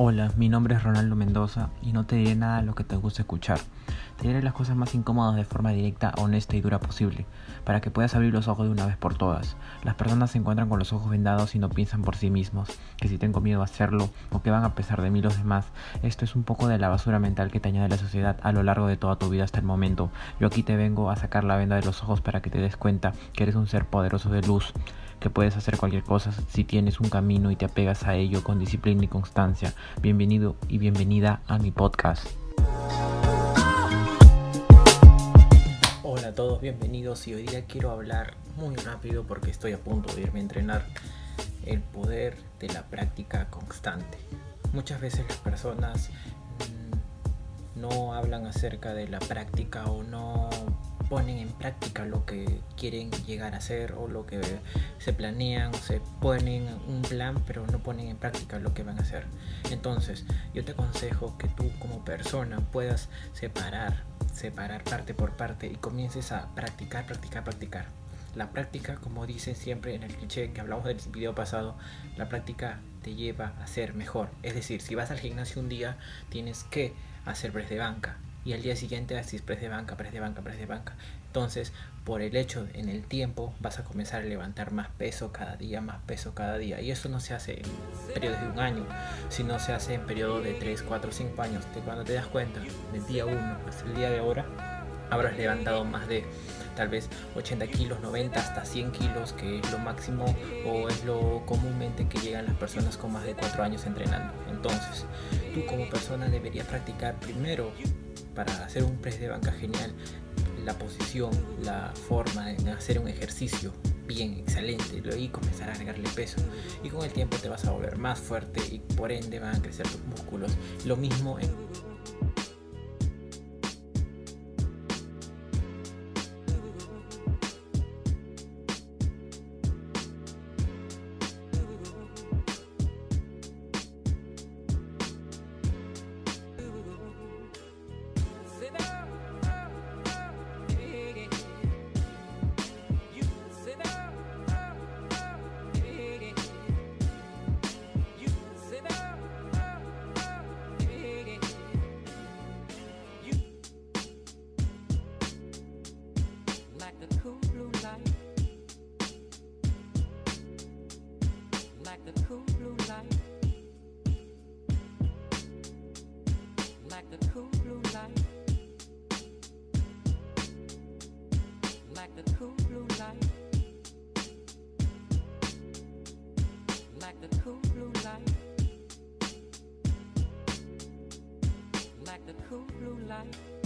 Hola, mi nombre es Ronaldo Mendoza y no te diré nada de lo que te gusta escuchar. Te diré las cosas más incómodas de forma directa, honesta y dura posible, para que puedas abrir los ojos de una vez por todas. Las personas se encuentran con los ojos vendados y no piensan por sí mismos, que si tengo miedo a hacerlo o que van a pesar de mí los demás. Esto es un poco de la basura mental que te añade la sociedad a lo largo de toda tu vida hasta el momento. Yo aquí te vengo a sacar la venda de los ojos para que te des cuenta que eres un ser poderoso de luz que puedes hacer cualquier cosa si tienes un camino y te apegas a ello con disciplina y constancia. Bienvenido y bienvenida a mi podcast. Hola a todos, bienvenidos y hoy día quiero hablar muy rápido porque estoy a punto de irme a entrenar el poder de la práctica constante. Muchas veces las personas mm, no hablan acerca de la práctica o no ponen en práctica lo que quieren llegar a hacer o lo que se planean, se ponen un plan pero no ponen en práctica lo que van a hacer. Entonces, yo te aconsejo que tú como persona puedas separar, separar parte por parte y comiences a practicar, practicar, practicar. La práctica, como dicen siempre en el cliché que hablamos del video pasado, la práctica te lleva a ser mejor. Es decir, si vas al gimnasio un día, tienes que hacer press de banca y al día siguiente así press de banca, press de banca, press de banca. Entonces, por el hecho en el tiempo, vas a comenzar a levantar más peso cada día, más peso cada día. Y eso no se hace en periodos de un año, sino se hace en periodos de 3, 4, 5 años. De cuando te das cuenta, del día 1 hasta el día de ahora, habrás levantado más de tal vez 80 kilos, 90 hasta 100 kilos, que es lo máximo o es lo comúnmente que llegan las personas con más de 4 años entrenando. Entonces, tú como persona deberías practicar primero para hacer un press de banca genial, la posición, la forma de hacer un ejercicio bien, excelente, y comenzar a agregarle peso. Y con el tiempo te vas a volver más fuerte y por ende van a crecer tus músculos. Lo mismo en like the cool blue light. Like the cool blue light. Like the cool blue light.